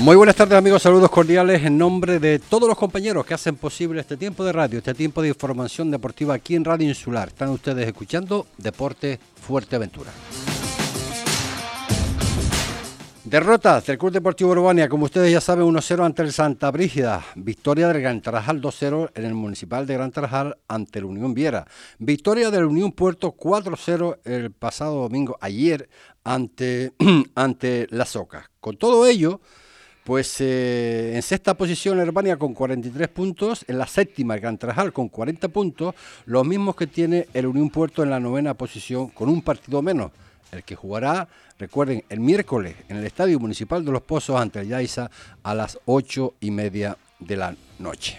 Muy buenas tardes amigos, saludos cordiales en nombre de todos los compañeros que hacen posible este tiempo de radio, este tiempo de información deportiva aquí en Radio Insular. Están ustedes escuchando Deporte Fuerteventura. Derrota del Club Deportivo Urbania, como ustedes ya saben, 1-0 ante el Santa Brígida. Victoria del Gran Tarajal 2-0 en el Municipal de Gran Tarajal ante el Unión Viera. Victoria del Unión Puerto 4-0 el pasado domingo, ayer, ante, ante la Soca. Con todo ello, pues eh, en sexta posición Herbania con 43 puntos, en la séptima Gran Tarajal con 40 puntos, los mismos que tiene el Unión Puerto en la novena posición con un partido menos el que jugará, recuerden, el miércoles en el Estadio Municipal de Los Pozos ante el Yaiza a las ocho y media de la noche.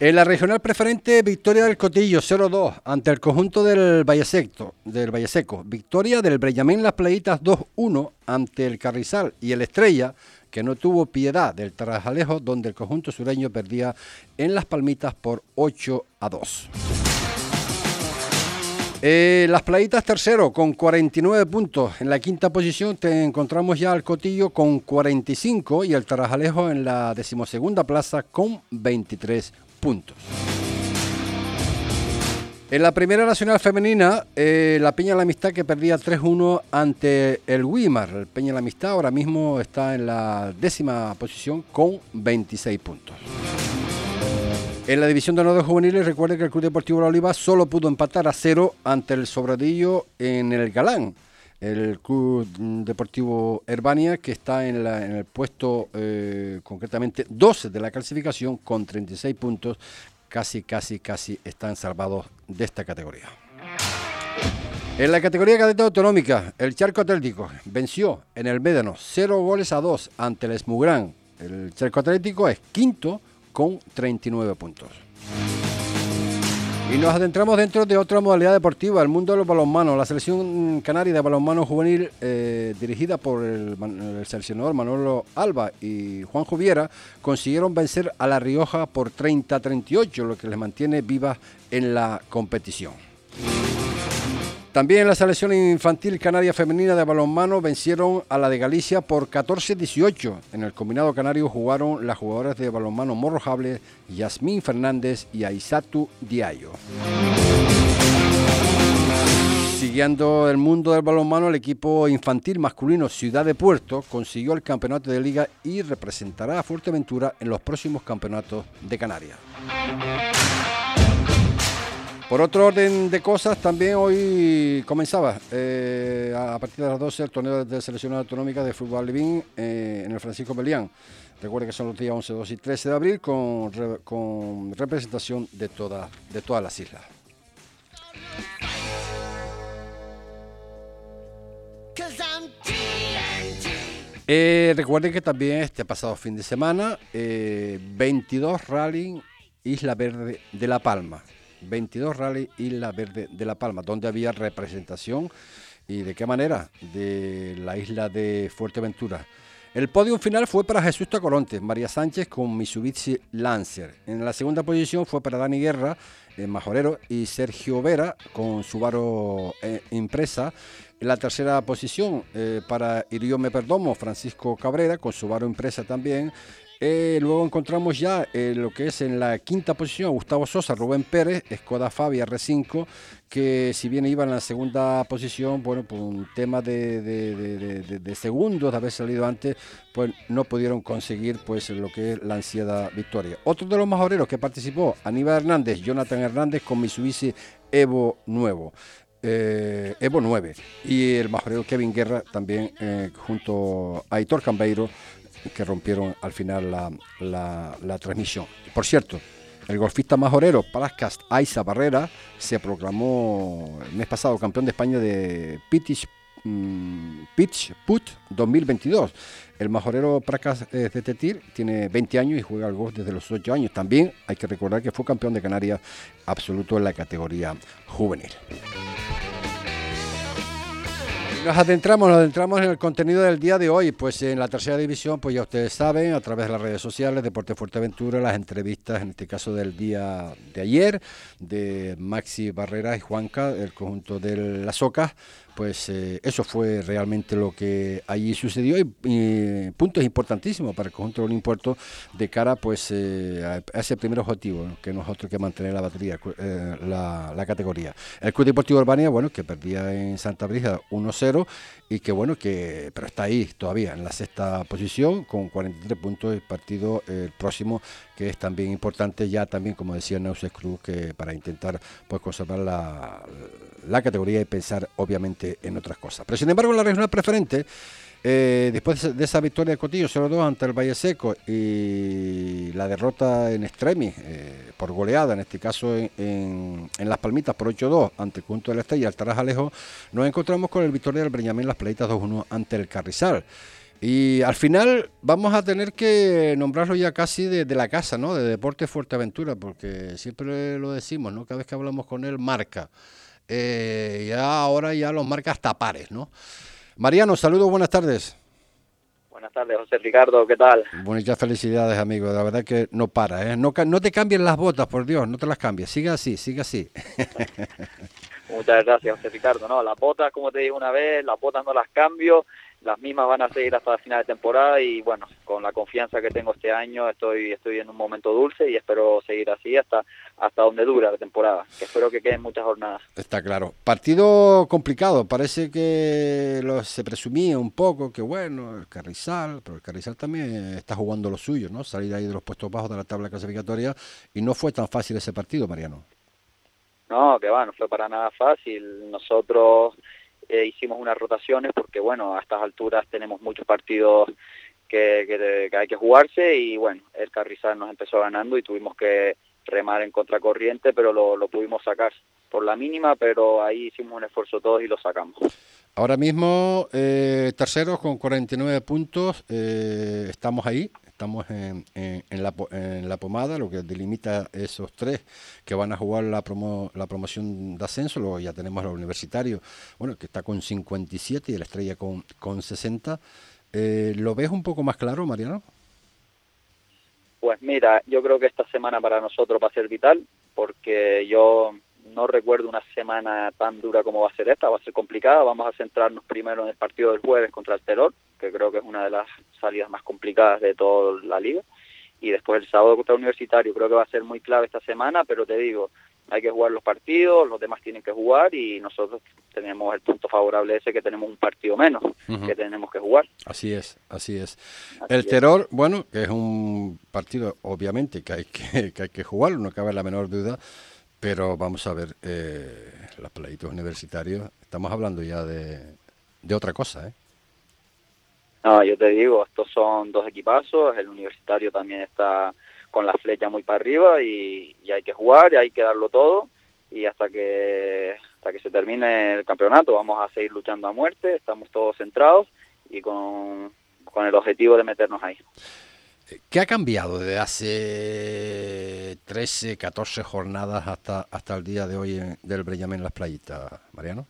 En la regional preferente, victoria del Cotillo 0-2 ante el conjunto del Valleseco. Victoria del Breyamín Las Playitas 2-1 ante el Carrizal y el Estrella, que no tuvo piedad del Tarajalejo, donde el conjunto sureño perdía en Las Palmitas por 8 2. Eh, las playitas tercero con 49 puntos. En la quinta posición te encontramos ya al Cotillo con 45 y el Tarajalejo en la decimosegunda plaza con 23 puntos. En la primera nacional femenina, eh, la Peña de la Amistad que perdía 3-1 ante el Wimar. El Peña de la Amistad ahora mismo está en la décima posición con 26 puntos. En la división de honor juveniles, recuerde que el Club Deportivo La Oliva solo pudo empatar a cero ante el Sobradillo en el Galán. El Club Deportivo Herbania, que está en, el puesto eh, concretamente 12 de la clasificación con 36 puntos, casi, casi, casi están salvados de esta categoría. En la categoría cadete autonómica, el Charco Atlético venció en el Médano 0 goles a 2 ante el Esmugrán. El Charco Atlético es quinto con 39 puntos. Y nos adentramos dentro de otra modalidad deportiva, el mundo de los balonmanos. La selección canaria de balonmano juvenil, eh, dirigida por el, seleccionador Manolo Alba y Juan Juviera, consiguieron vencer a La Rioja por 30-38, lo que les mantiene vivas en la competición. También la selección infantil canaria femenina de balonmano vencieron a la de Galicia por 14-18. En el combinado canario jugaron las jugadoras de balonmano morrojable Yasmín Fernández y Aisatu Diallo. Siguiendo el mundo del balonmano, el equipo infantil masculino Ciudad de Puerto consiguió el campeonato de liga y representará a Fuerteventura en los próximos campeonatos de Canarias. Por otro orden de cosas, también hoy comenzaba eh, a partir de las 12 el torneo de selección autonómica de fútbol Levín eh, en el Francisco Melián. Recuerde que son los días 11, 12 y 13 de abril con, representación de, toda, de todas las islas. Eh, recuerden que también este pasado fin de semana, 22 rally Isla Verde de La Palma. 22 Rally Isla Verde de La Palma, donde había representación y de qué manera de la isla de Fuerteventura. El podio final fue para Jesús Tacoronte, María Sánchez con Mitsubishi Lancer. En la segunda posición fue para Dani Guerra, eh, Majorero, y Sergio Vera con Subaru eh, Impresa. En la tercera posición eh, para Iriome Perdomo, Francisco Cabrera con Subaru Impresa también. Eh, luego encontramos ya eh, lo que es en la quinta posición Gustavo Sosa, Rubén Pérez, Skoda Fabia R5, que si bien iba en la segunda posición, bueno, por un tema de, segundos de haber salido antes, pues no pudieron conseguir pues lo que es la ansiada victoria. Otro de los majoreros que participó, Aníbal Hernández, Jonathan Hernández con Mitsubishi Evo Nuevo. Eh, Evo 9 y el majorero Kevin Guerra también junto a Aitor Cambeiro que rompieron al final la, transmisión. Por cierto, el golfista majorero Parascast Aiza Barrera se proclamó el mes pasado campeón de España de Pitch, mm, Pitch Put 2022. El majorero Parascast de Tetir tiene 20 años y juega al golf desde los 8 años. También hay que recordar que fue campeón de Canarias absoluto en la categoría juvenil Nos adentramos, nos adentramos en el contenido del día de hoy. Pues en la tercera división, pues ya ustedes saben, a través de las redes sociales, Deporte Fuerteventura, las entrevistas, en este caso del día de ayer, de Maxi Barrera y Juanca, el conjunto de las Ocas, pues eh, eso fue realmente lo que allí sucedió y, puntos importantísimos para el conjunto de Puerto de cara pues eh, a, ese primer objetivo que nosotros que mantener la batería eh, la, categoría. El Club Deportivo Urbania bueno que perdía en Santa Brisa 1-0 y que bueno que pero está ahí todavía en la sexta posición con 43 puntos el partido el próximo que es también importante ya también como decía Neuses Cruz que para intentar pues conservar la, la categoría y pensar obviamente en otras cosas pero sin embargo la regional preferente eh, después de esa victoria de Cotillo 0-2 ante el Valle Seco y la derrota en extremis eh, por goleada, en este caso en, Las Palmitas por 8-2 ante el conjunto de la Estrella y Altaraz Alejo, nos encontramos con el victoria del Breñamén Las Playitas 2-1 ante el Carrizal. Y al final vamos a tener que nombrarlo ya casi de, la casa, ¿no? De Deporte Fuerteventura, porque siempre lo decimos, ¿no? Cada vez que hablamos con él, marca. Eh, ya ahora ya los marca hasta pares, ¿no? Mariano, saludos, buenas tardes. Buenas tardes, José Ricardo, ¿qué tal? Muchas felicidades, amigo. La verdad que no para, ¿eh? No, no te cambien las botas, por Dios, no te las cambies. Siga así, siga así. Muchas gracias, José Ricardo. No, las botas, como te dije una vez, las botas no las cambio las mismas van a seguir hasta la final de temporada y bueno, con la confianza que tengo este año estoy estoy en un momento dulce y espero seguir así hasta hasta donde dura la temporada, que espero que queden muchas jornadas. Está claro. Partido complicado, parece que lo, se presumía un poco que bueno, el Carrizal, pero el Carrizal también está jugando lo suyo, ¿no? Salir ahí de los puestos bajos de la tabla clasificatoria y no fue tan fácil ese partido, Mariano. No, que va, no fue para nada fácil. Nosotros eh, hicimos unas rotaciones porque, bueno, a estas alturas tenemos muchos partidos que, hay que jugarse y, bueno, el Carrizal nos empezó ganando y tuvimos que remar en contracorriente, pero lo, pudimos sacar por la mínima, pero ahí hicimos un esfuerzo todos y lo sacamos. Ahora mismo, eh, terceros con 49 puntos, eh, estamos ahí, estamos en, en, la, en, la, pomada, lo que delimita esos tres que van a jugar la, promo, la promoción de ascenso, luego ya tenemos al universitario, bueno, que está con 57 y la estrella con, con 60. Eh, ¿Lo ves un poco más claro, Mariano? Pues mira, yo creo que esta semana para nosotros va a ser vital, porque yo no recuerdo una semana tan dura como va a ser esta, va a ser complicada. Vamos a centrarnos primero en el partido del jueves contra el Terror, que creo que es una de las salidas más complicadas de toda la liga. Y después el sábado contra el Universitario, creo que va a ser muy clave esta semana, pero te digo, hay que jugar los partidos, los demás tienen que jugar y nosotros tenemos el punto favorable ese que tenemos un partido menos que tenemos que jugar. Así es, así es. el Terror, bueno, que es un partido obviamente que hay que, que hay que jugar, no cabe la menor duda, pero vamos a ver, eh, los playitos universitarios, estamos hablando ya de, de otra cosa, ¿eh? No, yo te digo, estos son dos equipazos, el universitario también está con la flecha muy para arriba y, hay que jugar y hay que darlo todo y hasta que hasta que se termine el campeonato vamos a seguir luchando a muerte, estamos todos centrados y con, el objetivo de meternos ahí. ¿Qué ha cambiado desde hace 13, 14 jornadas hasta, hasta el día de hoy del Brellamen en las playitas, Mariano?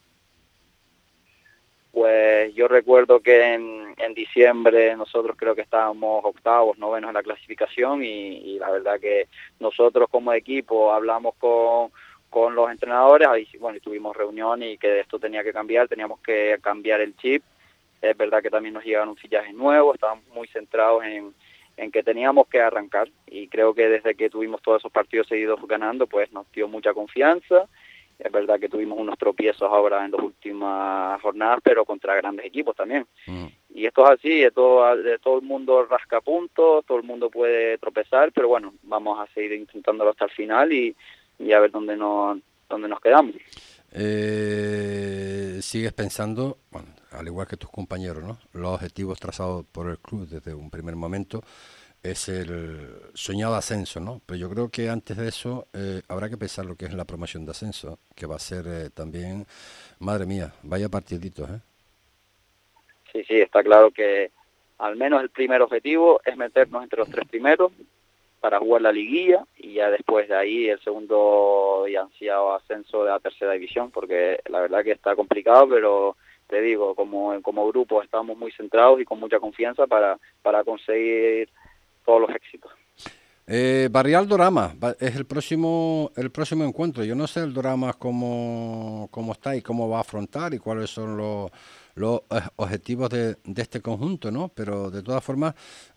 Pues yo recuerdo que en, diciembre nosotros creo que estábamos octavos, novenos en la clasificación y, la verdad que nosotros como equipo hablamos con, con los entrenadores, y, bueno, y tuvimos reunión y que esto tenía que cambiar, teníamos que cambiar el chip. Es verdad que también nos llegaron fichajes nuevos, estábamos muy centrados en, en que teníamos que arrancar y creo que desde que tuvimos todos esos partidos seguidos ganando, pues nos dio mucha confianza es verdad que tuvimos unos tropiezos ahora en las últimas jornadas, pero contra grandes equipos también. Mm. Y esto es así, todo, todo el mundo rasca puntos, todo el mundo puede tropezar, pero bueno, vamos a seguir intentándolo hasta el final y, a ver dónde nos, dónde nos quedamos. Eh, sigues pensando, bueno, al igual que tus compañeros, ¿no? los objetivos trazados por el club desde un primer momento es el soñado ascenso, ¿no? Pero yo creo que antes de eso eh, habrá que pensar lo que es la promoción de ascenso, que va a ser eh, también, madre mía, vaya partiditos, ¿eh? Sí, sí, está claro que al menos el primer objetivo es meternos entre los tres primeros para jugar la liguilla y ya después de ahí el segundo y ansiado ascenso de la tercera división, porque la verdad que está complicado, pero te digo, como, como grupo estamos muy centrados y con mucha confianza para, para conseguir todos los éxitos. Eh, Barrial Dorama es el próximo el próximo encuentro. Yo no sé el Dorama cómo, cómo está y cómo va a afrontar y cuáles son los, los eh, objetivos de, de, este conjunto, ¿no? Pero de todas formas,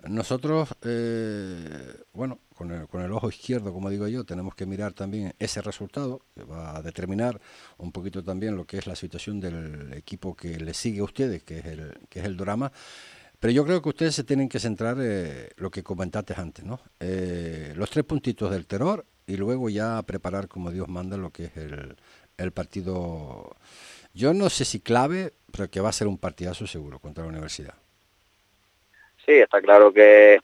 nosotros, eh, bueno, con el, con el ojo izquierdo, como digo yo, tenemos que mirar también ese resultado, que va a determinar un poquito también lo que es la situación del equipo que le sigue a ustedes, que es el, que es el Dorama. Pero yo creo que ustedes se tienen que centrar eh, lo que comentaste antes, ¿no? Eh, los tres puntitos del terror y luego ya preparar como Dios manda lo que es el, el partido. Yo no sé si clave, pero que va a ser un partidazo seguro contra la universidad. Sí, está claro que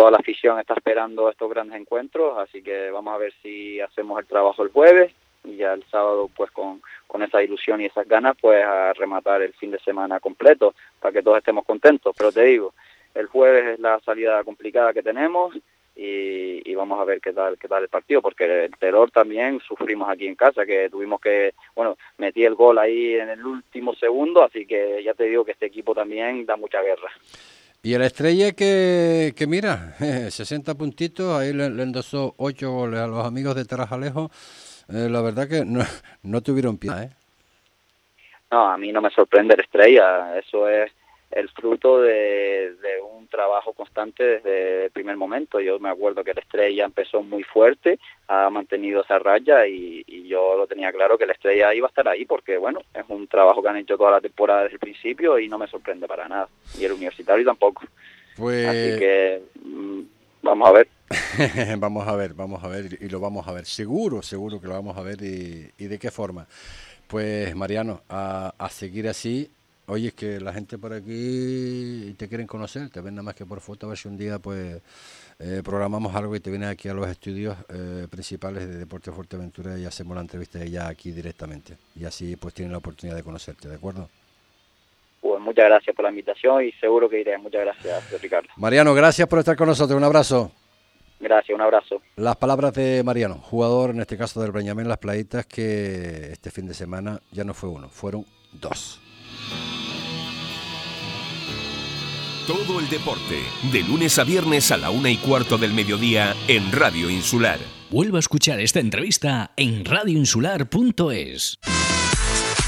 toda la afición está esperando estos grandes encuentros, así que vamos a ver si hacemos el trabajo el jueves y ya el sábado pues con, con esa ilusión y esas ganas pues a rematar el fin de semana completo para que todos estemos contentos. Pero te digo, el jueves es la salida complicada que tenemos y, vamos a ver qué tal qué tal el partido porque el terror también sufrimos aquí en casa que tuvimos que bueno metí el gol ahí en el último segundo así que ya te digo que este equipo también da mucha guerra y el Estrella que, mira, 60 puntitos, ahí le, endosó 8 goles a los amigos de Tarajalejo. Eh, la verdad que no, no tuvieron pie, ¿eh? No, a mí no me sorprende el Estrella. Eso es el fruto de, de, un trabajo constante desde el primer momento. Yo me acuerdo que el Estrella empezó muy fuerte, ha mantenido esa raya y, y, yo lo tenía claro que el Estrella iba a estar ahí porque, bueno, es un trabajo que han hecho toda la temporada desde el principio y no me sorprende para nada. Y el Universitario tampoco. Pues... Así que mmm, vamos a ver. vamos a ver, vamos a ver y lo vamos a ver. Seguro, seguro que lo vamos a ver y, y de qué forma. Pues Mariano, a, a seguir así Oye, es que la gente por aquí te quieren conocer, te ven nada más que por foto, a ver si un día pues eh, programamos algo y te vienes aquí a los estudios eh, principales de Deporte Fuerteventura y hacemos la entrevista ya aquí directamente. Y así pues tienen la oportunidad de conocerte, ¿de acuerdo? Pues muchas gracias por la invitación y seguro que iré. Muchas gracias, Ricardo. Mariano, gracias por estar con nosotros. Un abrazo. Gracias, un abrazo. Las palabras de Mariano, jugador en este caso del Breñamén Las Playitas, que este fin de semana ya no fue uno, fueron dos. Todo el deporte, de lunes a viernes a la una y cuarto del mediodía en Radio Insular. Vuelva a escuchar esta entrevista en radioinsular.es.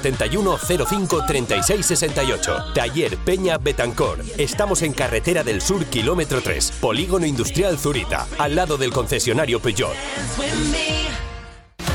671 05 36 68. Taller Peña Betancor. Estamos en Carretera del Sur, kilómetro 3, Polígono Industrial Zurita, al lado del concesionario Peugeot.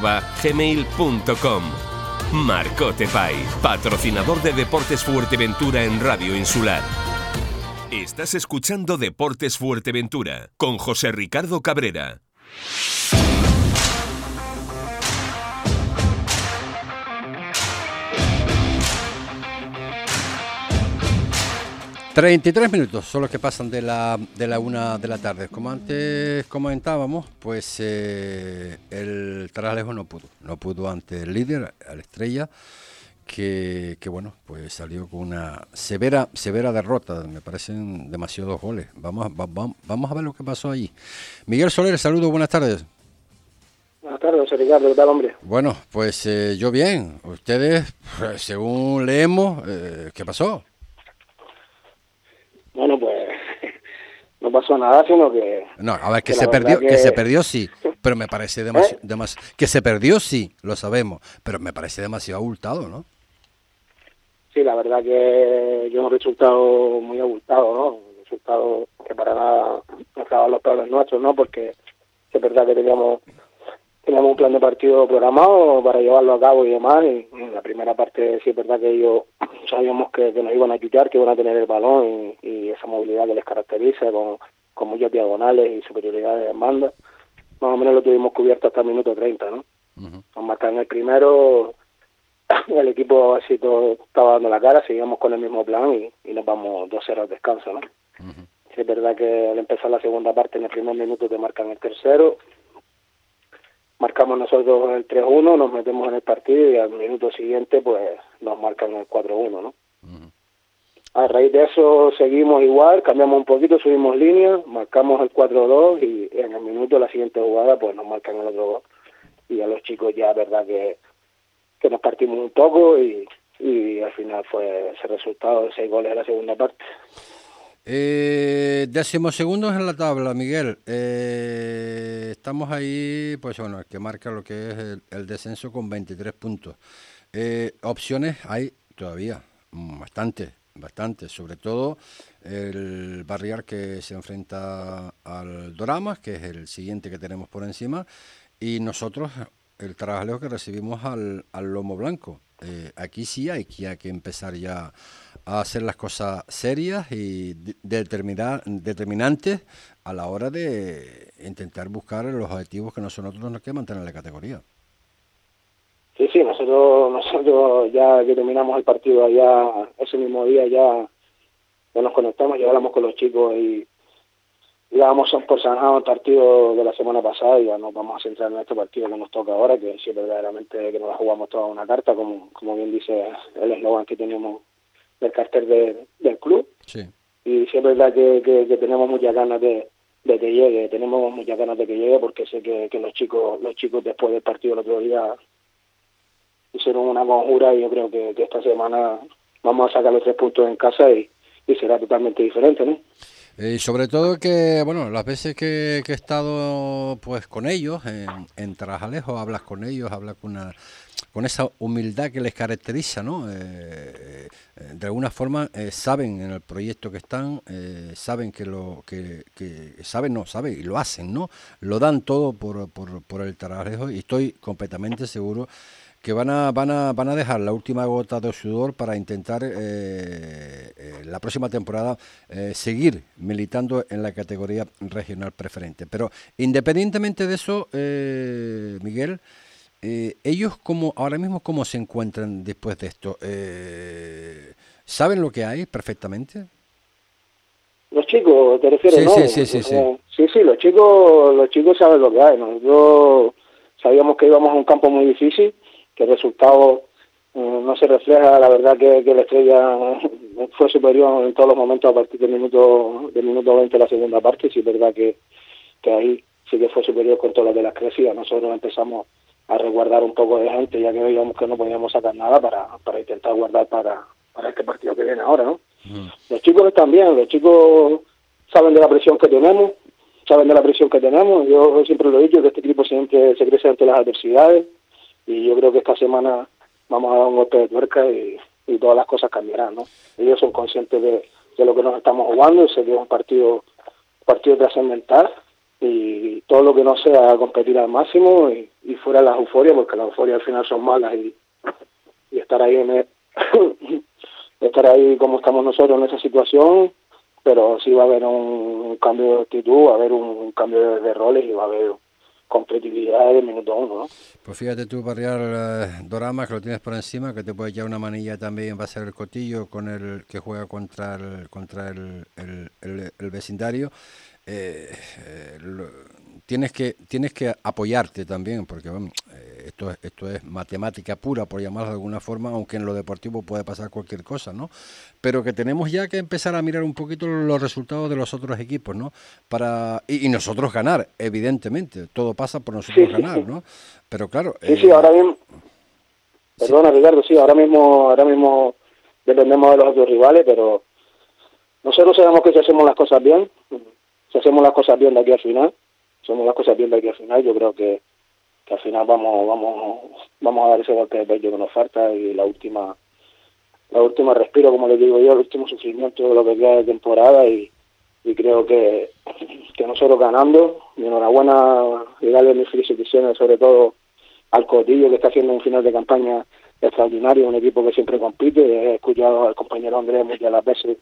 marcotepais@gmail.com. Marcote Pais, patrocinador de Deportes Fuerteventura en Radio Insular. Estás escuchando Deportes Fuerteventura con José Ricardo Cabrera. 33 minutos son los que pasan de la, de la una de la tarde. Como antes comentábamos, pues eh, el Taralejo no pudo. No pudo ante el líder, a la estrella, que, que, bueno, pues salió con una severa, severa derrota. Me parecen demasiados goles. Vamos, vamos a ver lo que pasó allí. Miguel Soler, saludos, buenas tardes. Buenas tardes, José Ricardo, ¿qué tal, hombre? Bueno, pues eh, yo bien. Ustedes, pues, según leemos, eh, ¿qué pasó? Bueno, pues no pasó nada, sino que... No, a ver, que, se perdió, que... se perdió sí, pero me parece demasiado... ¿Eh? que se perdió sí, lo sabemos, pero me parece demasiado abultado, ¿no? Sí, la verdad que yo un resultado muy abultado, ¿no? Un resultado que para nada no los planes nuestros, ¿no? Porque es verdad que teníamos teníamos un plan de partido programado para llevarlo a cabo y demás. Y en la primera parte sí es verdad que ellos sabíamos que, nos iban a ayudar, que iban a tener el balón y, esa movilidad que les caracteriza con, con muchas diagonales y superioridad de demanda. Más o menos lo tuvimos cubierto hasta el minuto 30, ¿no? Nos marcan el primero, el equipo así todo estaba dando la cara, seguíamos con el mismo plan y, y nos vamos dos horas de descanso, ¿no? es verdad que al empezar la segunda parte, en el primer minuto te marcan el tercero, marcamos nosotros el 3-1, nos metemos en el partido y al minuto siguiente pues nos marcan el 4-1, ¿no? A raíz de eso seguimos igual, cambiamos un poquito, subimos línea, marcamos el 4-2 y en el minuto de la siguiente jugada pues nos marcan el otro gol. Y a los chicos ya, verdad que, que nos partimos un poco y, y al final fue ese resultado de seis goles en la segunda parte. Eh, segundos en la tabla, Miguel. Eh, estamos ahí, pues bueno, el que marca lo que es el, descenso con 23 puntos. Eh, opciones hay todavía, mm, bastante, bastante. Sobre todo el Barriar que se enfrenta al Doramas, que es el siguiente que tenemos por encima, y nosotros el trabajador que recibimos al, al Lomo Blanco. Eh, aquí sí hay que, hay que empezar ya a hacer las cosas serias y determinar, determinantes a la hora de intentar buscar los objetivos que nosotros nos queda mantener en la categoría. Sí, sí, nosotros, nosotros ya que terminamos el partido allá, ese mismo día ya, ya nos conectamos, ya hablamos con los chicos y ya vamos por zanjado el partido de la semana pasada y ya nos vamos a centrar en este partido que nos toca ahora, que sí verdaderamente que nos la jugamos toda una carta, como, como bien dice el eslogan que tenemos del cartel del club. Sí. Y sí es verdad que, que, tenemos muchas ganas de, de, que llegue, tenemos muchas ganas de que llegue porque sé que, que los chicos los chicos después del partido el otro día hicieron una conjura y yo creo que, esta semana vamos a sacar los tres puntos en casa y, y será totalmente diferente, ¿no? Y sobre todo que, bueno, las veces que, he estado pues con ellos en, en hablas con ellos, hablas con una con esa humildad que les caracteriza, ¿no? Eh, eh, de alguna forma eh, saben en el proyecto que están, saben que lo que, saben, no, saben y lo hacen, ¿no? Lo dan todo por, el trabajo y estoy completamente seguro que van a, van a, van a dejar la última gota de sudor para intentar la próxima temporada seguir militando en la categoría regional preferente. Pero independientemente de eso, Miguel, eh, ellos como ahora mismo cómo se encuentran después de esto eh, saben lo que hay perfectamente los chicos te refieres sí, ¿no? sí, sí, sí, sí. sí sí los chicos los chicos saben lo que hay nosotros sabíamos que íbamos a un campo muy difícil que el resultado eh, no se refleja la verdad que, la estrella fue superior en todos los momentos a partir del minuto del minuto 20 de la segunda parte sí es verdad que, que ahí sí que fue superior con todas las de las crecidas nosotros empezamos a resguardar un poco de gente, ya que veíamos que no podíamos sacar nada para, para intentar guardar para, para este partido que viene ahora, ¿no? Los chicos están bien, los chicos saben de la presión que tenemos, saben de la presión que tenemos. Yo siempre lo he dicho, que este equipo siempre se crece ante las adversidades y yo creo que esta semana vamos a dar un golpe de tuerca y, y todas las cosas cambiarán, ¿no? Ellos son conscientes de, de lo que nos estamos jugando, sé que es un partido, partido trascendental y todo lo que no sea competir al máximo y, y fuera las euforias, porque las euforias al final son malas y, estar ahí en el, estar ahí como estamos nosotros en esa situación, pero sí va a haber un, cambio de actitud, va a haber un, cambio de, roles y va a haber competitividad de minuto uno, ¿no? Pues fíjate tú, Barrial eh, Dorama, que lo tienes por encima, que te puede echar una manilla también, va a ser el Cotillo, con el que juega contra el, contra el vecindario. Eh, eh, tienes que tienes que apoyarte también porque eh, esto esto es matemática pura por llamarlo de alguna forma aunque en lo deportivo puede pasar cualquier cosa no pero que tenemos ya que empezar a mirar un poquito los resultados de los otros equipos no para y, nosotros ganar evidentemente todo pasa por nosotros ganar no pero claro sí sí ahora mismo perdona Ricardo sí ahora mismo ahora mismo dependemos de los otros rivales pero nosotros sabemos que si hacemos las cosas bien si hacemos las cosas bien de aquí al final, hacemos las cosas bien de aquí al final, yo creo que, que al final vamos vamos vamos a dar ese golpe de pecho que nos falta y la última la última respiro, como les digo yo, el último sufrimiento de lo que queda de temporada y, y creo que, que nosotros ganando, mi enhorabuena y darle mis felicitaciones sobre todo al Cotillo que está haciendo un final de campaña extraordinario, un equipo que siempre compite, he escuchado al compañero Andrés muchas las veces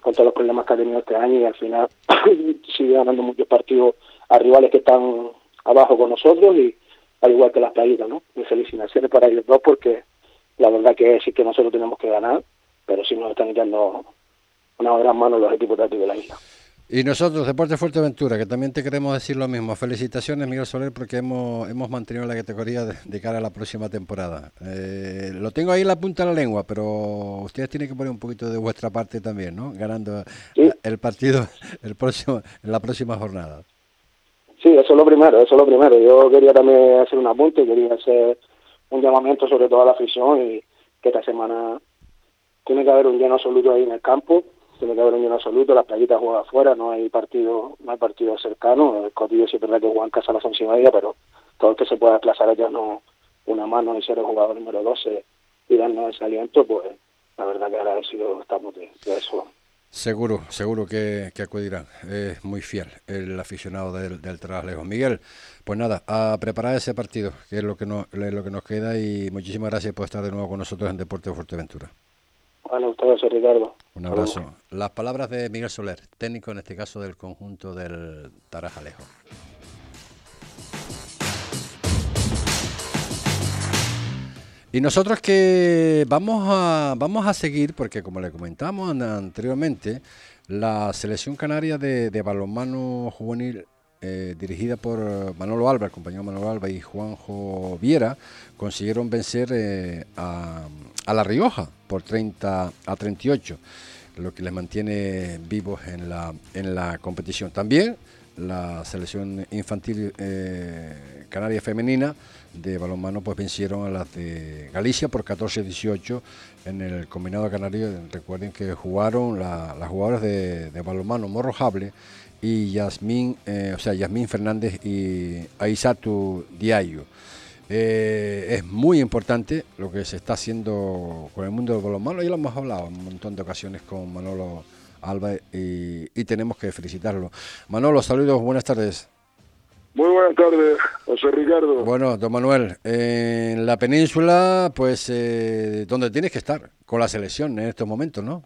con todos los problemas que ha tenido este año y al final sigue ganando muchos partidos a rivales que están abajo con nosotros y al igual que las playitas, ¿no? Mis felicitaciones para ellos dos porque la verdad que sí que nosotros tenemos que ganar, pero sí nos están echando una gran mano los equipos de aquí de la isla. Y nosotros, Deporte Fuerteventura, que también te queremos decir lo mismo. Felicitaciones, Miguel Soler, porque hemos, hemos mantenido la categoría de, cara a la próxima temporada. Eh, lo tengo ahí en la punta de la lengua, pero ustedes tienen que poner un poquito de vuestra parte también, ¿no? Ganando el partido el próximo, en la próxima jornada. Sí, eso es lo primero, eso es lo primero. Yo quería también hacer un apunte, quería hacer un llamamiento sobre toda la afición y que esta semana tiene que haber un lleno absoluto ahí en el campo tiene que haber un lleno absoluto, las playitas juegan afuera, no hay partido, no hay partido cercano, el Cotillo sí es verdad que juega en casa a las once y media, pero todo el que se pueda desplazar allá no una mano y ser el jugador número 12 y darnos ese aliento, pues la verdad que agradecido estamos de, eso. Seguro, seguro que, que, acudirán. Es muy fiel el aficionado del, del Traslejos. Miguel, pues nada, a preparar ese partido, que es lo que, no, es lo que nos queda y muchísimas gracias por estar de nuevo con nosotros en Deporte de Fuerteventura. Bueno, ustedes, Ricardo. Un abrazo. Las palabras de Miguel Soler, técnico en este caso del conjunto del Tarajalejo. Y nosotros que vamos a, vamos a seguir, porque como le comentamos anteriormente, la selección canaria de, de balonmano juvenil eh, dirigida por Manolo Alba, el compañero Manolo Alba y Juanjo Viera, consiguieron vencer eh, a, La Rioja por 30 a 38, lo que les mantiene vivos en la, en la competición. También la selección infantil eh, canaria femenina de balonmano pues vencieron a las de Galicia por 14-18 en el combinado canario. Recuerden que jugaron las jugadoras de balonmano Morrojable y Yasmín, eh, o sea, Yasmín Fernández y Aisatu Diayo. Eh, es muy importante lo que se está haciendo con el mundo del balonmano, ya lo hemos hablado en un montón de ocasiones con Manolo Alba y, tenemos que felicitarlo. Manolo, saludos, buenas tardes. Muy buenas tardes, José Ricardo. Bueno, don Manuel, en la península, pues, eh, donde tienes que estar con la selección en estos momentos, ¿no?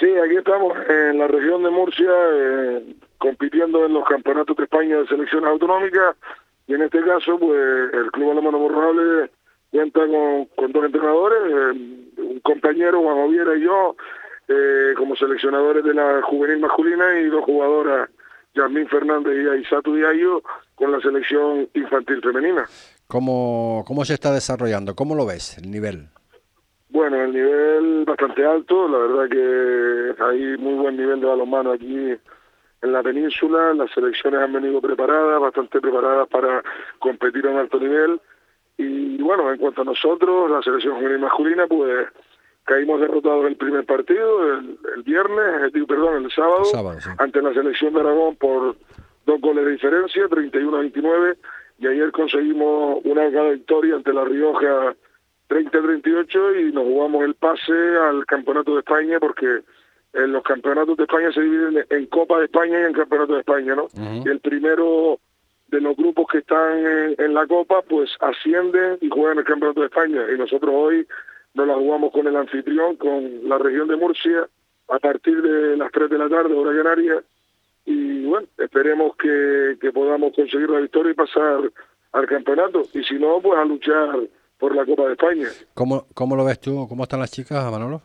Sí, aquí estamos en la región de Murcia, eh, compitiendo en los campeonatos de España de selecciones autonómicas, y en este caso, pues el Club Alemano Borrable cuenta con, dos entrenadores, eh, un compañero, Juan Oviera y yo, eh, como seleccionadores de la juvenil masculina, y dos jugadoras, Yasmín Fernández y Aisatu Diayo, con la selección infantil femenina. ¿Cómo, ¿Cómo se está desarrollando? ¿Cómo lo ves, el nivel? Bueno, el nivel bastante alto, la verdad que hay muy buen nivel de balonmano aquí en la península, las selecciones han venido preparadas, bastante preparadas para competir a un alto nivel. Y bueno, en cuanto a nosotros, la selección juvenil masculina, pues caímos derrotados el primer partido, el, viernes, eh, perdón, el sábado, ante la selección de Aragón por dos goles de diferencia, 31 a 29, y ayer conseguimos una gran victoria ante La Rioja 30-38 y nos jugamos el pase al Campeonato de España porque en los campeonatos de España se dividen en Copa de España y en Campeonato de España, ¿no? Y el primero de los grupos que están en, la Copa, pues ascienden y juegan el Campeonato de España. Y nosotros hoy nos la jugamos con el anfitrión, con la región de Murcia, a partir de las 3 de la tarde, hora canaria. Y bueno, esperemos que, que podamos conseguir la victoria y pasar al campeonato. Y si no, pues a luchar por la Copa de España. ¿Cómo, cómo lo ves tú? ¿Cómo están las chicas, Manolo?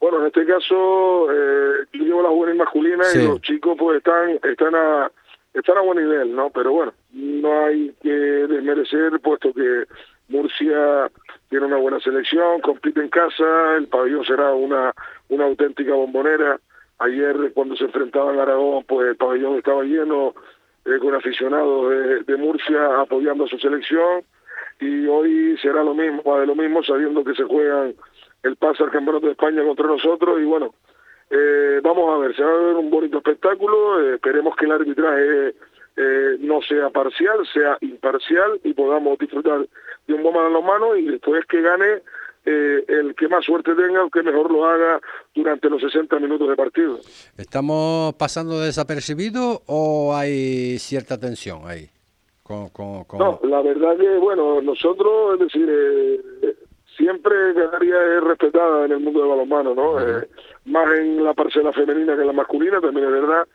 Bueno, en este caso, eh, yo llevo la juvenil masculina y los chicos pues están, están a están a buen nivel, ¿no? Pero bueno, no hay que desmerecer, puesto que Murcia tiene una buena selección, compite en casa, el pabellón será una, una auténtica bombonera. Ayer cuando se enfrentaban a Aragón, pues el pabellón estaba lleno eh, con aficionados de, de, Murcia apoyando a su selección y hoy será lo mismo, va de lo mismo sabiendo que se juegan el pase al Campeonato de España contra nosotros y bueno, eh, vamos a ver, se va a ver un bonito espectáculo, eh, esperemos que el arbitraje eh, no sea parcial, sea imparcial y podamos disfrutar de un buen manos y después que gane el que más suerte tenga, o que mejor lo haga durante los 60 minutos de partido. ¿Estamos pasando desapercibidos o hay cierta tensión ahí? Con, No, la verdad que, bueno, nosotros, es decir, siempre Canaria es respetada en el mundo del balonmano, ¿no? Eh, más en la parcela femenina que en la masculina, también es verdad.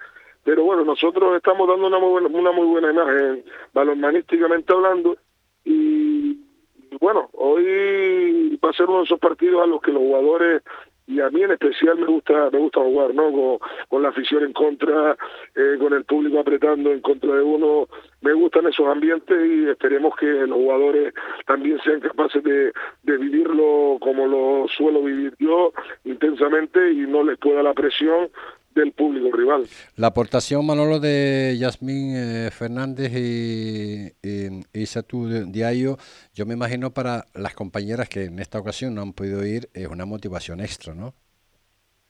Pero bueno, nosotros estamos dando una muy buena, una muy buena imagen, balonmanísticamente hablando, y bueno, hoy va a ser uno de esos partidos a los que los jugadores y a mí en especial me gusta me gusta jugar no con, la afición en contra eh, con el público apretando en contra de uno. Me gustan esos ambientes y esperemos que los jugadores también sean capaces de, de vivirlo como lo suelo vivir yo intensamente y no les pueda la presión del público rival. La aportación, Manolo, de Yasmín eh, Fernández y, y, y Diayo, yo me imagino para las compañeras que en esta ocasión no han podido ir, es una motivación extra, ¿no?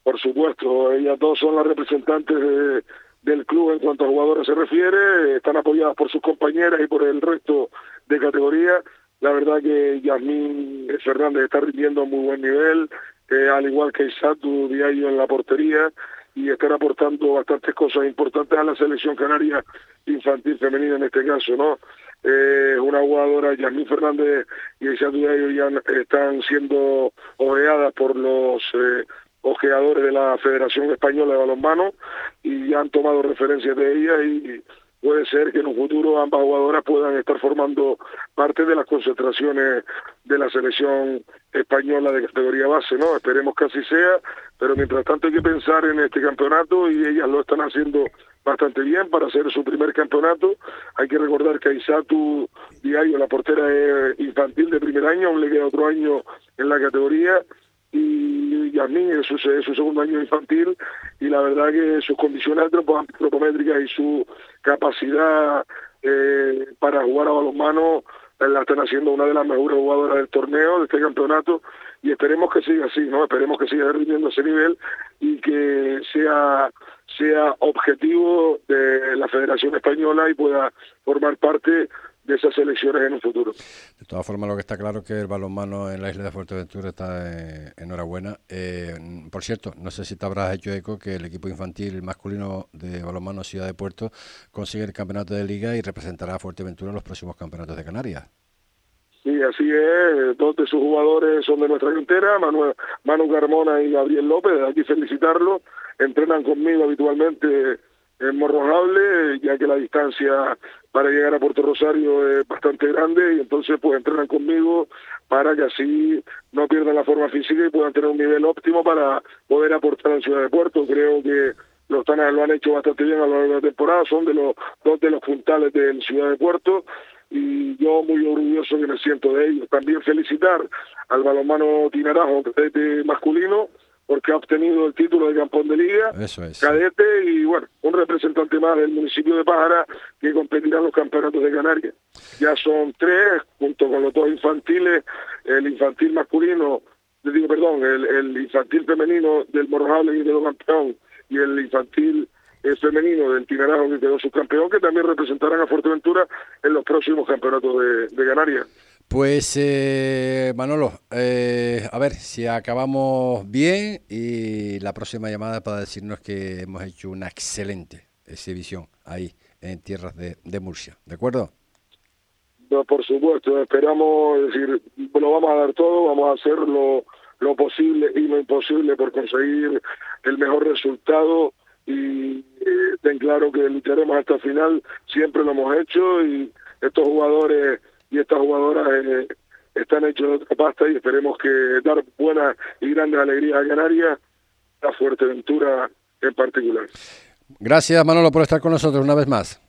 Por supuesto, ellas dos son las representantes del club en cuanto a jugadoras se refiere, están apoyadas por sus compañeras y por el resto de categorías. La verdad que Yasmín Fernández está rindiendo a muy buen nivel, eh, al igual que Isatu Diayo en la portería y están aportando bastantes cosas importantes a la selección canaria infantil femenina en este caso, ¿no? Eh, una jugadora, Yasmín Fernández y Isatu Diayo ya están siendo ojeadas por los eh, ojeadores de la Federación Española de Balonmano y ya han tomado referencias de ella y puede ser que en un futuro ambas jugadoras puedan estar formando parte de las concentraciones de la selección española de categoría base, ¿no? Esperemos que así sea, pero mientras tanto hay que pensar en este campeonato y ellas lo están haciendo bastante bien para hacer su primer campeonato. Hay que recordar que Aisatu Diario, la portera infantil de primer año, aún le queda otro año en la categoría y Yasmin es su, es su segundo año infantil y la verdad que sus condiciones antropométricas y su capacidad eh, para jugar a balonmano la están haciendo una de las mejores jugadoras del torneo, de este campeonato, y esperemos que siga así, ¿no? Esperemos que siga rindiendo ese nivel y que sea sea objetivo de la Federación Española y pueda formar parte de esas elecciones en un futuro. De todas formas, lo que está claro es que el balonmano en la isla de Fuerteventura está eh, enhorabuena. Eh, por cierto, no sé si te habrás hecho eco que el equipo infantil masculino de balonmano Ciudad de Puerto consigue el campeonato de liga y representará a Fuerteventura en los próximos campeonatos de Canarias. Sí, así es. Dos de sus jugadores son de nuestra cantera, Manu, Manu Carmona y Gabriel López. Aquí felicitarlo. Entrenan conmigo habitualmente en Morrojable, ya que la distancia para llegar a Puerto Rosario es bastante grande y entonces pues entrenan conmigo para que así no pierdan la forma física y puedan tener un nivel óptimo para poder aportar la ciudad de Puerto. Creo que los tanas lo han hecho bastante bien a lo largo de la temporada, son de los dos de los puntales de la ciudad de Puerto y yo muy orgulloso que me siento de ellos. También felicitar al balonmano Tinarajo, de masculino, porque ha obtenido el título de campeón de liga, Eso es. cadete y bueno, un representante más del municipio de Pájara que competirá en los campeonatos de Canarias. Ya son tres, junto con los dos infantiles, el infantil masculino, digo, perdón, el, el infantil femenino del Morrojable que quedó campeón y el infantil eh, femenino del Tinarajo que quedó subcampeón, que también representarán a Fuerteventura en los próximos campeonatos de, de Canarias. Pues eh, Manolo, eh, a ver si acabamos bien y la próxima llamada para decirnos que hemos hecho una excelente exhibición ahí en tierras de, Murcia, ¿de acuerdo? No, por supuesto, esperamos, es decir, lo vamos a dar todo, vamos a hacer lo, lo posible y lo imposible por conseguir el mejor resultado y eh, ten claro que lucharemos hasta el final, siempre lo hemos hecho y estos jugadores y estas jugadoras eh, están hechos de otra pasta y esperemos que dar buenas y grandes alegrías a Canarias, a Fuerteventura en particular. Gracias Manolo por estar con nosotros una vez más.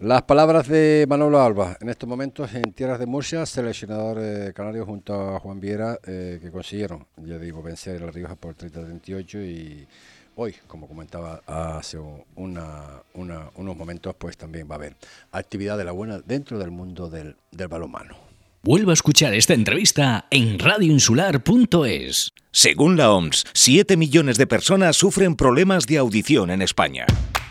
Las palabras de Manolo Alba, en estos momentos en tierras de Murcia, seleccionador eh, canario junto a Juan Viera, eh, que consiguieron, ya digo, vencer a La Rioja por 30-38 y hoy, como comentaba hace una, una, unos momentos, pues también va a haber actividad de la buena dentro del mundo del, del balonmano. Vuelva a escuchar esta entrevista en radioinsular.es. Según la OMS, 7 millones de personas sufren problemas de audición en España.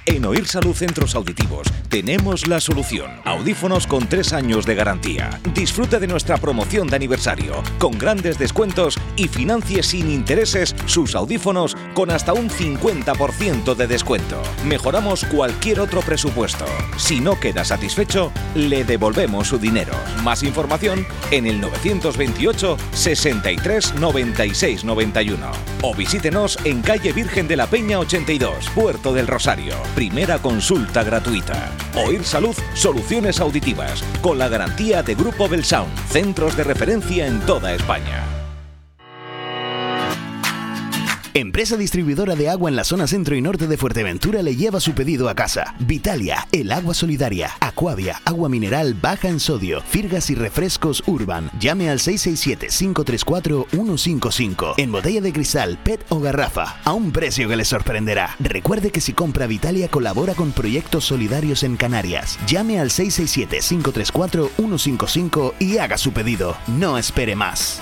En Oír Salud Centros Auditivos tenemos la solución. Audífonos con 3 años de garantía. Disfrute de nuestra promoción de aniversario, con grandes descuentos y financie sin intereses sus audífonos con hasta un 50% de descuento. Mejoramos cualquier otro presupuesto. Si no queda satisfecho, le devolvemos su dinero. Más información en el 928 63 96 91 o visítenos en calle Virgen de la Peña 82, Puerto del Rosario. Primera consulta gratuita. Oír Salud Soluciones Auditivas con la garantía de Grupo Belsound, centros de referencia en toda España. Empresa distribuidora de agua en la zona centro y norte de Fuerteventura le lleva su pedido a casa. Vitalia, el agua solidaria, Aquavia, agua mineral baja en sodio, firgas y refrescos Urban. Llame al 667-534-155 en botella de cristal, PET o garrafa, a un precio que le sorprenderá. Recuerde que si compra Vitalia colabora con proyectos solidarios en Canarias. Llame al 667-534-155 y haga su pedido. No espere más.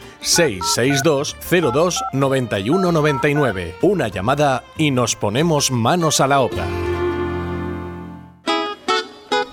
662 02 91 99. Una llamada y nos ponemos manos a la obra.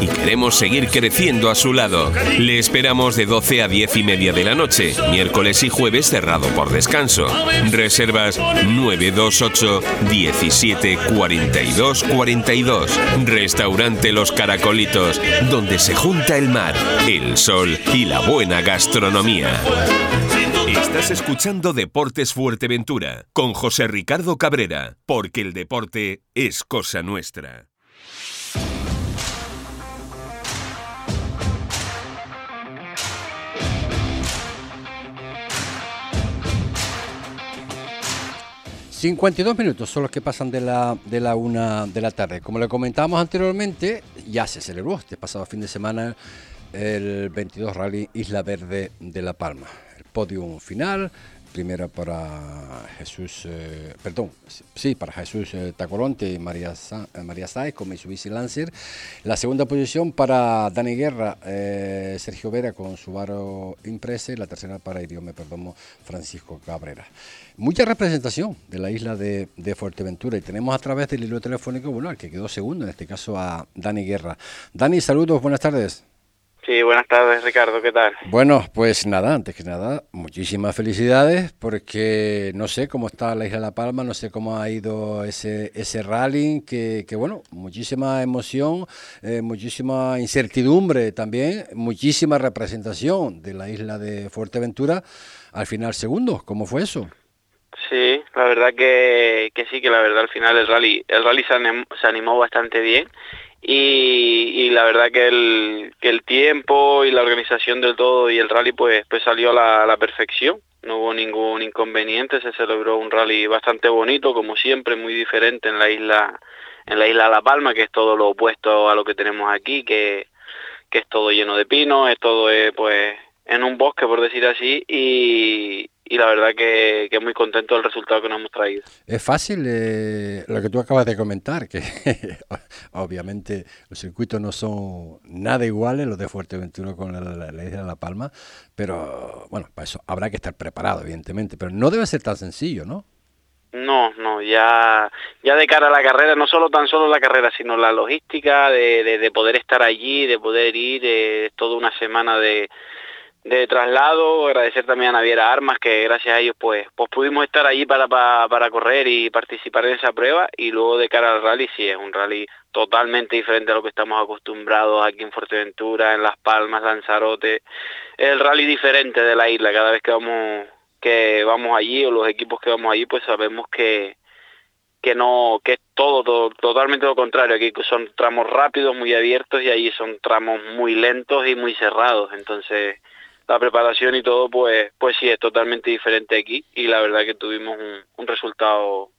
y queremos seguir creciendo a su lado. Le esperamos de 12 a 10 y media de la noche, miércoles y jueves cerrado por descanso. Reservas 928 17 42 42. Restaurante Los Caracolitos, donde se junta el mar, el sol y la buena gastronomía. Estás escuchando Deportes Fuerteventura con José Ricardo Cabrera, porque el deporte es cosa nuestra. ...52 minutos son los que pasan de la, de la una de la tarde. Como le comentábamos anteriormente, ya se celebró este pasado fin de semana el 22 Rally Isla Verde de La Palma. El podium final primera para Jesús, eh, perdón, sí, para Jesús eh, Tacoronte y María, Sa eh, María Sáez con Mitsubishi Lancer. La segunda posición para Dani Guerra, eh, Sergio Vera con Subaru Imprese. La tercera para Idiome Perdomo, Francisco Cabrera. Mucha representación de la isla de, de, Fuerteventura y tenemos a través del hilo telefónico, bueno, al que quedó segundo, en este caso a Dani Guerra. Dani, saludos, buenas tardes. Sí, buenas tardes Ricardo, ¿qué tal? Bueno, pues nada, antes que nada, muchísimas felicidades porque no sé cómo está la isla de La Palma, no sé cómo ha ido ese, ese rally, que, que bueno, muchísima emoción, eh, muchísima incertidumbre también, muchísima representación de la isla de Fuerteventura, al final segundo, ¿cómo fue eso? Sí, la verdad que, que sí, que la verdad al final el rally, el rally se animó, se animó bastante bien y, y, la verdad que el, que el tiempo y la organización del todo y el rally pues, pues salió a la, perfección, no hubo ningún inconveniente, se celebró un rally bastante bonito, como siempre, muy diferente en la isla, en la isla La Palma, que es todo lo opuesto a lo que tenemos aquí, que, que es todo lleno de pinos, es todo eh, pues en un bosque, por decir así, y, y la verdad que, que, muy contento del resultado que nos hemos traído. Es fácil eh, lo que tú acabas de comentar, que obviamente los circuitos no son nada iguales, los de Fuerteventura con la, la, la, isla de La Palma, pero bueno, para eso habrá que estar preparado, evidentemente, pero no debe ser tan sencillo, ¿no? No, no, ya, ya de cara a la carrera, no solo tan solo la carrera, sino la logística de, de, de poder estar allí, de poder ir, eh, toda una semana de, de traslado, agradecer también a Naviera Armas que gracias a ellos pues pues pudimos estar allí para, para, correr y participar en esa prueba y luego de cara al rally sí es un rally totalmente diferente a lo que estamos acostumbrados aquí en Fuerteventura, en Las Palmas, Lanzarote, el rally diferente de la isla, cada vez que vamos que vamos allí o los equipos que vamos allí pues sabemos que que no que es todo, todo totalmente lo contrario. Aquí son tramos rápidos muy abiertos y allí son tramos muy lentos y muy cerrados. Entonces la preparación y todo, pues, pues sí, es totalmente diferente aquí y la verdad que tuvimos un, resultado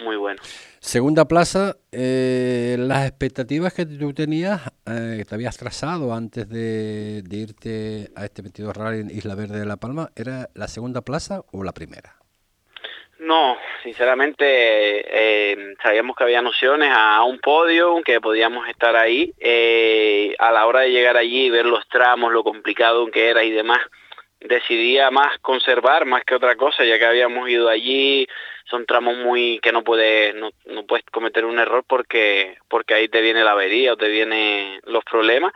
muy bueno. Segunda plaza, eh, las expectativas que tú tenías, eh, que te habías trazado antes de, de, irte a este 22 Rally en Isla Verde de La Palma, ¿era la segunda plaza o la primera? No, sinceramente eh, sabíamos que había nociones a un podio, que podíamos estar ahí. Eh, a la hora de llegar allí y ver los tramos, lo complicado que era y demás, decidía más conservar más que otra cosa, ya que habíamos ido allí, son tramos muy que no puedes no, no puedes cometer un error porque porque ahí te viene la avería o te vienen los problemas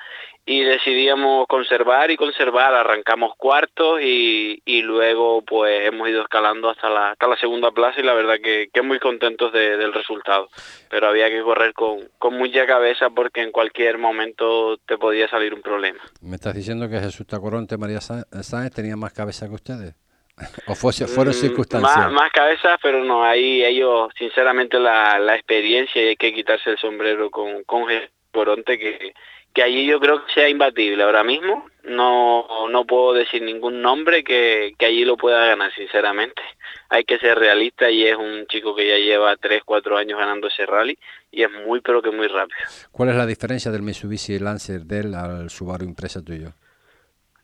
y decidíamos conservar y conservar, arrancamos cuartos y, y luego pues hemos ido escalando hasta la, hasta la segunda plaza y la verdad que, que muy contentos de, del resultado. Pero había que correr con, con mucha cabeza porque en cualquier momento te podía salir un problema. ¿Me estás diciendo que Jesús Tacoronte María Sáenz tenía más cabeza que ustedes? ¿O fue, fueron circunstancias? Más, más cabezas, pero no, ahí ellos, sinceramente, la, la experiencia y hay que quitarse el sombrero con, con Jesús Tacoronte que que allí yo creo que sea imbatible ahora mismo. No, no puedo decir ningún nombre que, que allí lo pueda ganar, sinceramente. Hay que ser realista y es un chico que ya lleva 3, 4 años ganando ese rally y es muy, pero que muy rápido. ¿Cuál es la diferencia del Mitsubishi Lancer de él al Subaru Impresa tuyo?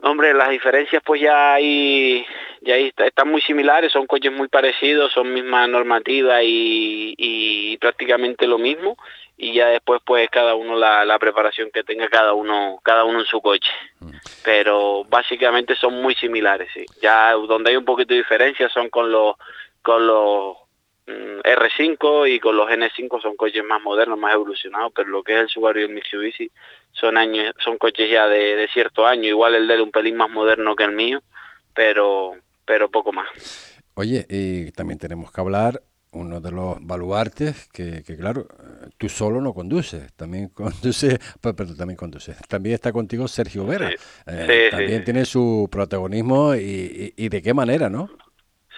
Hombre, las diferencias pues ya ahí, ya ahí están muy similares, son coches muy parecidos, son misma normativa y, y prácticamente lo mismo y ya después pues cada uno la, la preparación que tenga cada uno cada uno en su coche. Pero básicamente son muy similares sí. Ya donde hay un poquito de diferencia son con los con los mm, R5 y con los N5 son coches más modernos más evolucionados pero lo que es el Subaru y el Mitsubishi son años son coches ya de, de cierto año. Igual el de él un pelín más moderno que el mío pero pero poco más. Oye, y también tenemos que hablar uno de los baluartes que, que, claro, tú solo no conduces, también conduce, pero también conduces. También está contigo Sergio Vera. Sí, eh, sí, también sí. tiene su protagonismo y, y, y, de qué manera, ¿no?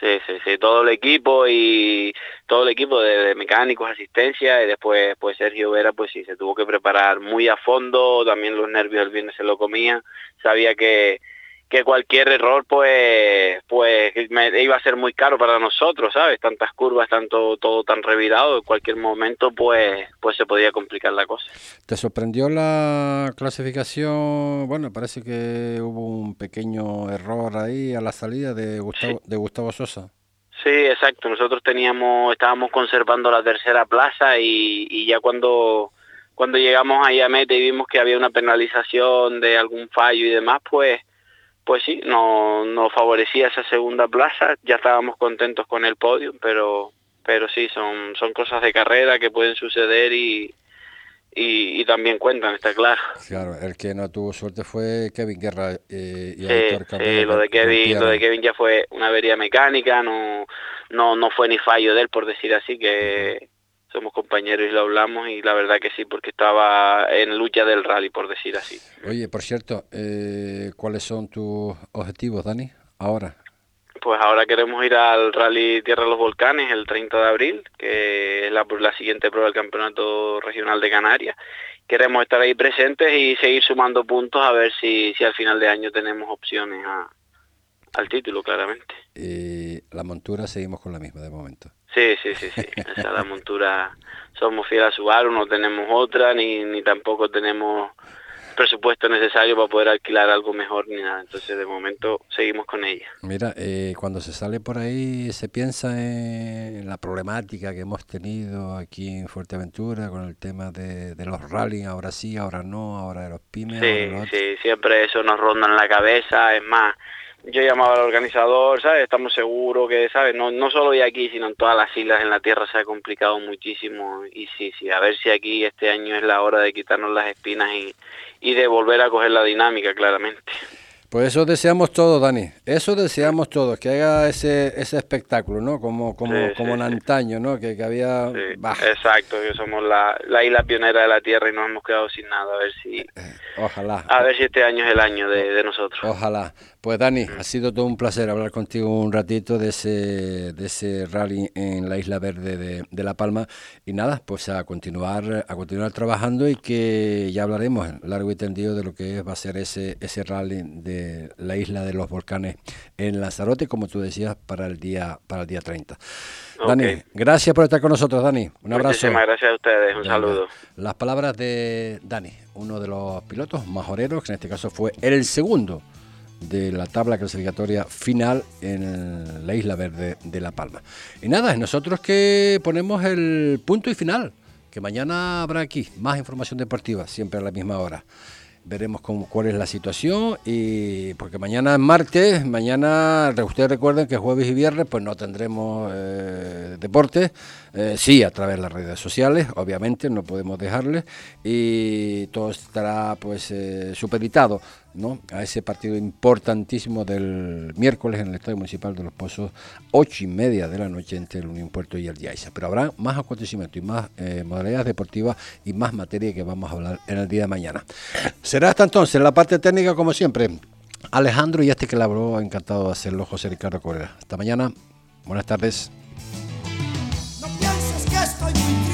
Sí, sí, sí, todo el equipo y todo el equipo de, de, mecánicos, asistencia y después pues Sergio Vera pues sí, se tuvo que preparar muy a fondo, también los nervios el viernes se lo comía, sabía que que cualquier error pues pues me iba a ser muy caro para nosotros sabes tantas curvas tanto todo tan revirado en cualquier momento pues pues se podía complicar la cosa. Te sorprendió la clasificación bueno parece que hubo un pequeño error ahí a la salida de Gustavo de Gustavo Sosa. Sí exacto. Nosotros teníamos estábamos conservando la tercera plaza y, y ya cuando cuando llegamos ahí a meta y vimos que había una penalización de algún fallo y demás pues pues sí, no, nos favorecía esa segunda plaza, ya estábamos contentos con el podio, pero, pero sí, son, son cosas de carrera que pueden suceder y, y, también cuentan, está claro. Claro, el que no tuvo suerte fue Kevin Guerra eh, y sí, sí, lo de Kevin, lo de Kevin ya fue una avería mecánica, no, no, no fue ni fallo de él, por decir así, que, somos compañeros y lo hablamos y la verdad que sí, porque estaba en lucha del rally, por decir así. Oye, por cierto, eh, ¿cuáles son tus objetivos, Dani, ahora? Pues ahora queremos ir al Rally Tierra de los Volcanes el 30 de abril, que es la, la siguiente prueba del Campeonato Regional de Canarias. Queremos estar ahí presentes y seguir sumando puntos a ver si, si al final de año tenemos opciones a, al título, claramente. Y la montura seguimos con la misma de momento. Sí, sí, sí, sí. Esa la montura, somos fieles a Subaru, no tenemos otra, ni, ni tampoco tenemos presupuesto necesario para poder alquilar algo mejor ni nada. Entonces, de momento, seguimos con ella. Mira, eh, cuando se sale por ahí, se piensa en la problemática que hemos tenido aquí en Fuerteventura con el tema de, de los rallying, ahora sí, ahora no, ahora de los pymes. Sí, sí, siempre eso nos ronda en la cabeza. Es más, yo llamaba al organizador, ¿sabes? Estamos seguros que, ¿sabes? No, no solo de aquí, sino en todas las islas en la Tierra se ha complicado muchísimo. Y sí, sí, a ver si aquí este año es la hora de quitarnos las espinas y, y de volver a coger la dinámica, claramente. Pues eso deseamos todos, Dani. Eso deseamos todos, que haga ese, ese espectáculo, ¿no? Como, como, como en antaño, ¿no? Que, que había... Exacto, que somos la, la isla pionera de la Tierra y nos hemos quedado sin nada. A ver si... Eh, ojalá. A ver si este año es el año de, de nosotros. Ojalá. Pues Dani, ha sido todo un placer hablar contigo un ratito de ese, de ese rally en la Isla Verde de, de, La Palma y nada, pues a continuar, a continuar trabajando y que ya hablaremos largo y tendido de lo que va a ser ese, ese rally de la Isla de los Volcanes en Lanzarote, como tú decías, para el día, para el día 30. Dani, gracias por estar con nosotros, Dani. Un abrazo. Muchísimas gracias a ustedes, un saludo. Las palabras de Dani, uno de los pilotos majoreros, que en este caso fue el segundo de la tabla clasificatoria final en la Isla Verde de La Palma. Y nada, es nosotros que ponemos el punto y final, que mañana habrá aquí más información deportiva, siempre a la misma hora. Veremos cómo, cuál es la situación y porque mañana es martes, mañana ustedes recuerden que jueves y viernes pues no tendremos eh, deporte, eh, sí a través de las redes sociales, obviamente no podemos dejarles y todo estará pues eh, ¿no? a ese partido importantísimo del miércoles en el Estadio Municipal de Los Pozos, ocho y media de la noche entre el Unión Puerto y el Yaiza. Pero habrá más acontecimientos y más eh, modalidades deportivas y más materia que vamos a hablar en el día de mañana. Será hasta entonces la parte técnica como siempre. Alejandro y este que la habló, encantado de hacerlo, José Ricardo Correa. Hasta mañana, buenas tardes. No pienses que estoy